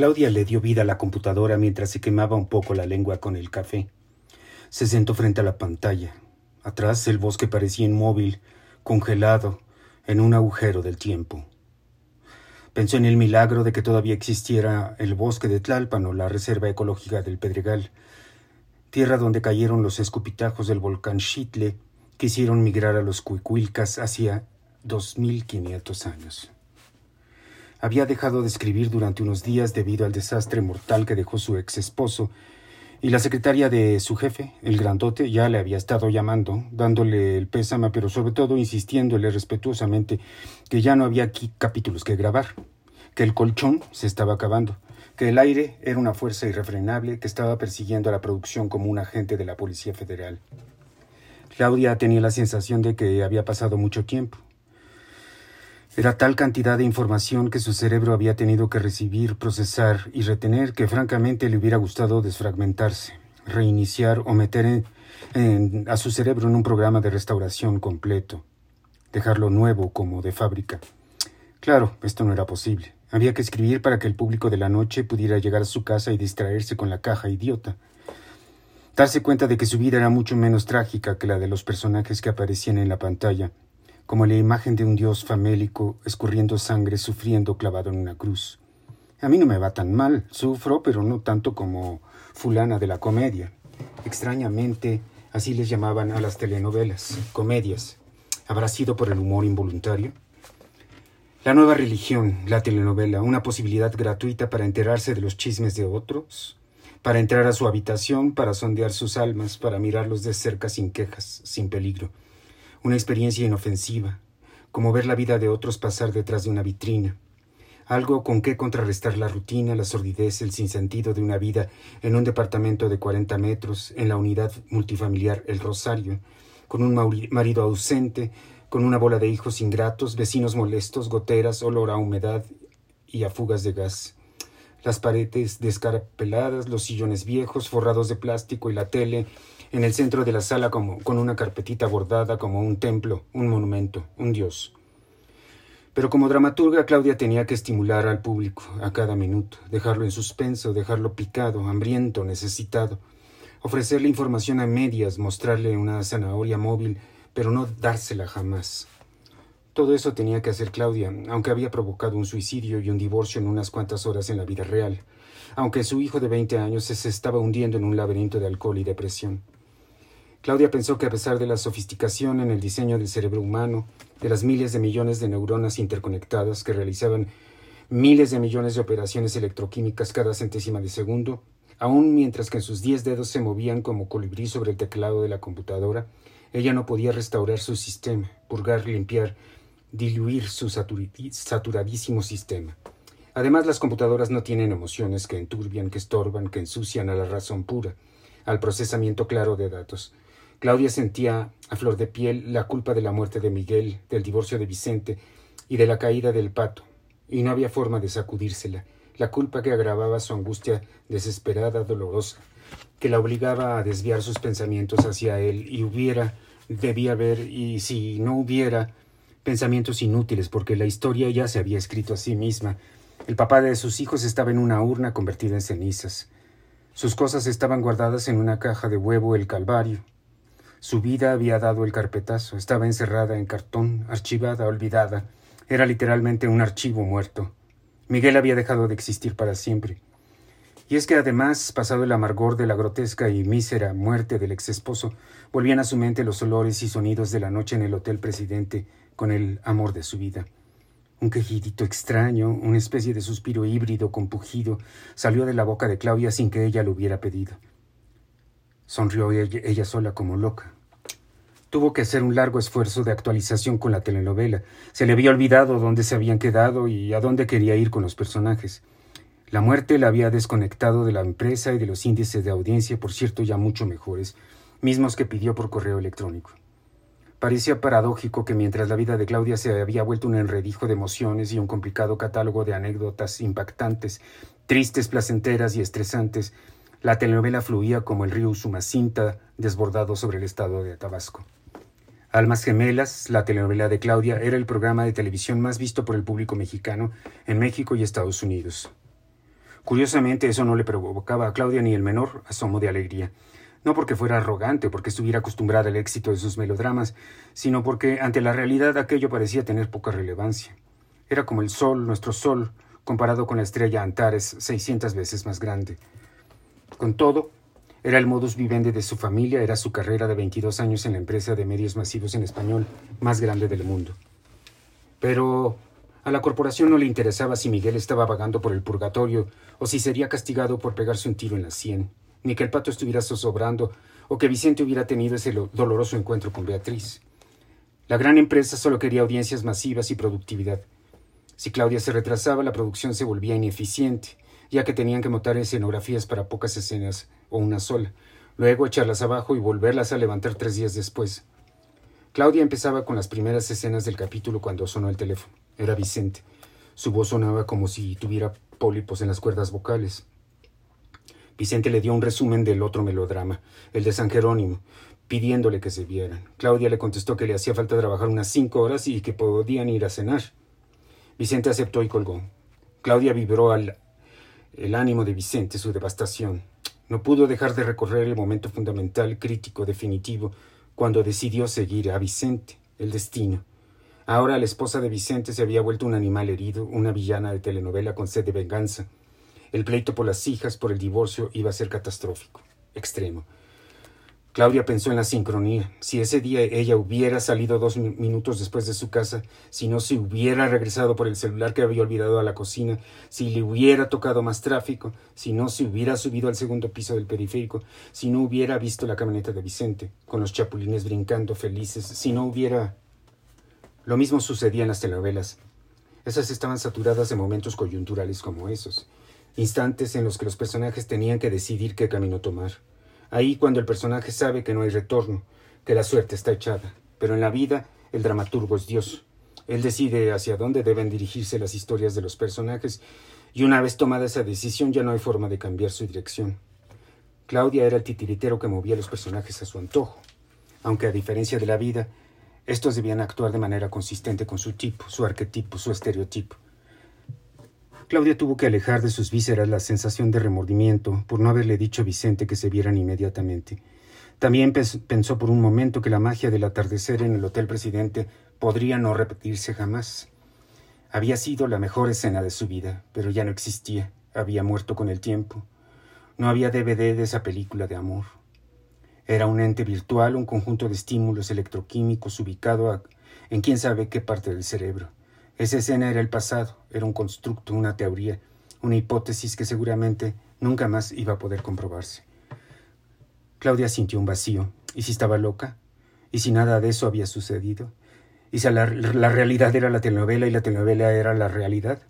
Claudia le dio vida a la computadora mientras se quemaba un poco la lengua con el café. Se sentó frente a la pantalla. Atrás el bosque parecía inmóvil, congelado, en un agujero del tiempo. Pensó en el milagro de que todavía existiera el bosque de Tlalpan o la reserva ecológica del Pedregal, tierra donde cayeron los escupitajos del volcán Xitle que hicieron migrar a los cuicuilcas hacia 2500 años. Había dejado de escribir durante unos días debido al desastre mortal que dejó su ex esposo, y la secretaria de su jefe, el grandote, ya le había estado llamando, dándole el pésame, pero sobre todo insistiéndole respetuosamente que ya no había aquí capítulos que grabar, que el colchón se estaba acabando, que el aire era una fuerza irrefrenable que estaba persiguiendo a la producción como un agente de la Policía Federal. Claudia tenía la sensación de que había pasado mucho tiempo, era tal cantidad de información que su cerebro había tenido que recibir, procesar y retener que francamente le hubiera gustado desfragmentarse, reiniciar o meter a su cerebro en un programa de restauración completo, dejarlo nuevo como de fábrica. Claro, esto no era posible. Había que escribir para que el público de la noche pudiera llegar a su casa y distraerse con la caja idiota. Darse cuenta de que su vida era mucho menos trágica que la de los personajes que aparecían en la pantalla como la imagen de un dios famélico escurriendo sangre, sufriendo clavado en una cruz. A mí no me va tan mal, sufro, pero no tanto como fulana de la comedia. Extrañamente, así les llamaban a las telenovelas, comedias. ¿Habrá sido por el humor involuntario? La nueva religión, la telenovela, una posibilidad gratuita para enterarse de los chismes de otros, para entrar a su habitación, para sondear sus almas, para mirarlos de cerca sin quejas, sin peligro una experiencia inofensiva, como ver la vida de otros pasar detrás de una vitrina, algo con que contrarrestar la rutina, la sordidez, el sinsentido de una vida en un departamento de 40 metros, en la unidad multifamiliar El Rosario, con un marido ausente, con una bola de hijos ingratos, vecinos molestos, goteras, olor a humedad y a fugas de gas. Las paredes descarapeladas, los sillones viejos, forrados de plástico y la tele, en el centro de la sala como, con una carpetita bordada como un templo, un monumento, un dios. Pero como dramaturga, Claudia tenía que estimular al público a cada minuto, dejarlo en suspenso, dejarlo picado, hambriento, necesitado, ofrecerle información a medias, mostrarle una zanahoria móvil, pero no dársela jamás. Todo eso tenía que hacer Claudia, aunque había provocado un suicidio y un divorcio en unas cuantas horas en la vida real, aunque su hijo de veinte años se estaba hundiendo en un laberinto de alcohol y depresión. Claudia pensó que a pesar de la sofisticación en el diseño del cerebro humano, de las miles de millones de neuronas interconectadas que realizaban miles de millones de operaciones electroquímicas cada centésima de segundo, aun mientras que en sus diez dedos se movían como colibrí sobre el teclado de la computadora, ella no podía restaurar su sistema, purgar, limpiar, diluir su saturadísimo sistema. Además, las computadoras no tienen emociones que enturbian, que estorban, que ensucian a la razón pura, al procesamiento claro de datos. Claudia sentía a flor de piel la culpa de la muerte de Miguel, del divorcio de Vicente y de la caída del pato, y no había forma de sacudírsela, la culpa que agravaba su angustia desesperada, dolorosa, que la obligaba a desviar sus pensamientos hacia él, y hubiera, debía haber, y si no hubiera, pensamientos inútiles, porque la historia ya se había escrito a sí misma. El papá de sus hijos estaba en una urna convertida en cenizas. Sus cosas estaban guardadas en una caja de huevo el Calvario. Su vida había dado el carpetazo, estaba encerrada en cartón, archivada, olvidada. Era literalmente un archivo muerto. Miguel había dejado de existir para siempre. Y es que además, pasado el amargor de la grotesca y mísera muerte del ex esposo, volvían a su mente los olores y sonidos de la noche en el Hotel Presidente con el amor de su vida. Un quejidito extraño, una especie de suspiro híbrido compugido, salió de la boca de Claudia sin que ella lo hubiera pedido. Sonrió ella, sola como loca. Tuvo que hacer un largo esfuerzo de actualización con la telenovela. Se le había olvidado dónde se habían quedado y a dónde quería ir con los personajes. La muerte la había desconectado de la empresa y de los índices de audiencia, por cierto, ya mucho mejores, mismos que pidió por correo electrónico. Parecía paradójico que mientras la vida de Claudia se había vuelto un enredijo de emociones y un complicado catálogo de anécdotas impactantes, tristes, placenteras y estresantes, la telenovela fluía como el río Usumacinta desbordado sobre el estado de Tabasco. Almas Gemelas, la telenovela de Claudia, era el programa de televisión más visto por el público mexicano en México y Estados Unidos. Curiosamente, eso no le provocaba a Claudia ni el menor asomo de alegría. No porque fuera arrogante porque estuviera acostumbrada al éxito de sus melodramas, sino porque ante la realidad aquello parecía tener poca relevancia. Era como el sol, nuestro sol, comparado con la estrella Antares, seiscientas veces más grande. Con todo, era el modus vivendi de su familia, era su carrera de 22 años en la empresa de medios masivos en español más grande del mundo. Pero a la corporación no le interesaba si Miguel estaba vagando por el purgatorio o si sería castigado por pegarse un tiro en la sien, ni que el pato estuviera zozobrando o que Vicente hubiera tenido ese doloroso encuentro con Beatriz. La gran empresa solo quería audiencias masivas y productividad. Si Claudia se retrasaba, la producción se volvía ineficiente, ya que tenían que montar escenografías para pocas escenas o una sola, luego echarlas abajo y volverlas a levantar tres días después. Claudia empezaba con las primeras escenas del capítulo cuando sonó el teléfono. Era Vicente. Su voz sonaba como si tuviera pólipos en las cuerdas vocales. Vicente le dio un resumen del otro melodrama, el de San Jerónimo, pidiéndole que se vieran. Claudia le contestó que le hacía falta trabajar unas cinco horas y que podían ir a cenar. Vicente aceptó y colgó. Claudia vibró al el ánimo de Vicente, su devastación. No pudo dejar de recorrer el momento fundamental, crítico, definitivo, cuando decidió seguir a Vicente, el destino. Ahora la esposa de Vicente se había vuelto un animal herido, una villana de telenovela con sed de venganza. El pleito por las hijas, por el divorcio, iba a ser catastrófico, extremo. Claudia pensó en la sincronía. Si ese día ella hubiera salido dos minutos después de su casa, si no se hubiera regresado por el celular que había olvidado a la cocina, si le hubiera tocado más tráfico, si no se hubiera subido al segundo piso del periférico, si no hubiera visto la camioneta de Vicente, con los chapulines brincando felices, si no hubiera... Lo mismo sucedía en las telenovelas. Esas estaban saturadas de momentos coyunturales como esos, instantes en los que los personajes tenían que decidir qué camino tomar. Ahí cuando el personaje sabe que no hay retorno, que la suerte está echada. Pero en la vida el dramaturgo es Dios. Él decide hacia dónde deben dirigirse las historias de los personajes y una vez tomada esa decisión ya no hay forma de cambiar su dirección. Claudia era el titiritero que movía a los personajes a su antojo, aunque a diferencia de la vida, estos debían actuar de manera consistente con su tipo, su arquetipo, su estereotipo. Claudia tuvo que alejar de sus vísceras la sensación de remordimiento por no haberle dicho a Vicente que se vieran inmediatamente. También pensó por un momento que la magia del atardecer en el Hotel Presidente podría no repetirse jamás. Había sido la mejor escena de su vida, pero ya no existía, había muerto con el tiempo. No había DVD de esa película de amor. Era un ente virtual, un conjunto de estímulos electroquímicos ubicado en quién sabe qué parte del cerebro. Esa escena era el pasado, era un constructo, una teoría, una hipótesis que seguramente nunca más iba a poder comprobarse. Claudia sintió un vacío. ¿Y si estaba loca? ¿Y si nada de eso había sucedido? ¿Y si la, realidad era la telenovela y la telenovela era la realidad?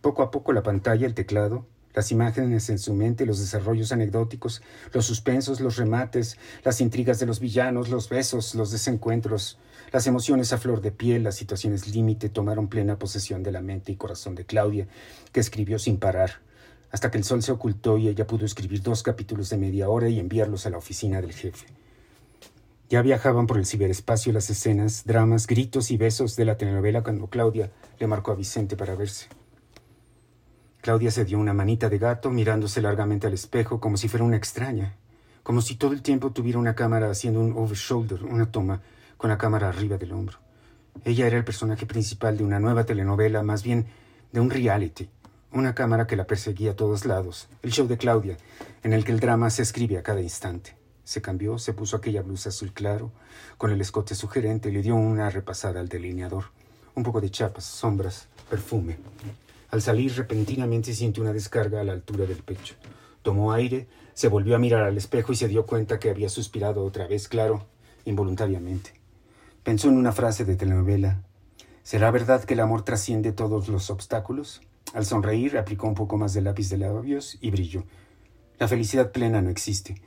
Poco a poco la pantalla, el teclado, las imágenes en su mente, los desarrollos anecdóticos, los suspensos, los remates, las intrigas de los villanos, los besos, los desencuentros, las emociones a flor de piel, las situaciones límite tomaron plena posesión de la mente y corazón de Claudia, que escribió sin parar, hasta que el sol se ocultó y ella pudo escribir dos capítulos de media hora y enviarlos a la oficina del jefe. Ya viajaban por el ciberespacio las escenas, dramas, gritos y besos de la telenovela cuando Claudia le marcó a Vicente para verse. Claudia se dio una manita de gato mirándose largamente al espejo como si fuera una extraña, como si todo el tiempo tuviera una cámara haciendo un over-shoulder, una toma con la cámara arriba del hombro. Ella era el personaje principal de una nueva telenovela, más bien de un reality, una cámara que la perseguía a todos lados, el show de Claudia, en el que el drama se escribe a cada instante. Se cambió, se puso aquella blusa azul claro, con el escote sugerente, y le dio una repasada al delineador. Un poco de chapas, sombras, perfume. Al salir repentinamente sintió una descarga a la altura del pecho. Tomó aire, se volvió a mirar al espejo y se dio cuenta que había suspirado otra vez, claro, involuntariamente. Pensó en una frase de telenovela. ¿Será verdad que el amor trasciende todos los obstáculos? Al sonreír, aplicó un poco más de lápiz de labios y brilló. La felicidad plena no existe,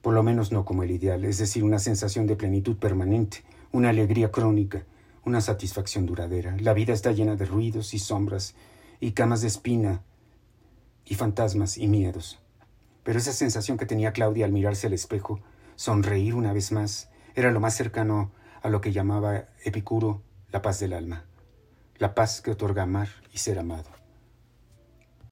por lo menos no como el ideal, es decir, una sensación de plenitud permanente, una alegría crónica, una satisfacción duradera. La vida está llena de ruidos y sombras y camas de espina y fantasmas y miedos. Pero esa sensación que tenía Claudia al mirarse al espejo, sonreír una vez más, era lo más cercano a lo que llamaba Epicuro la paz del alma, la paz que otorga amar y ser amado.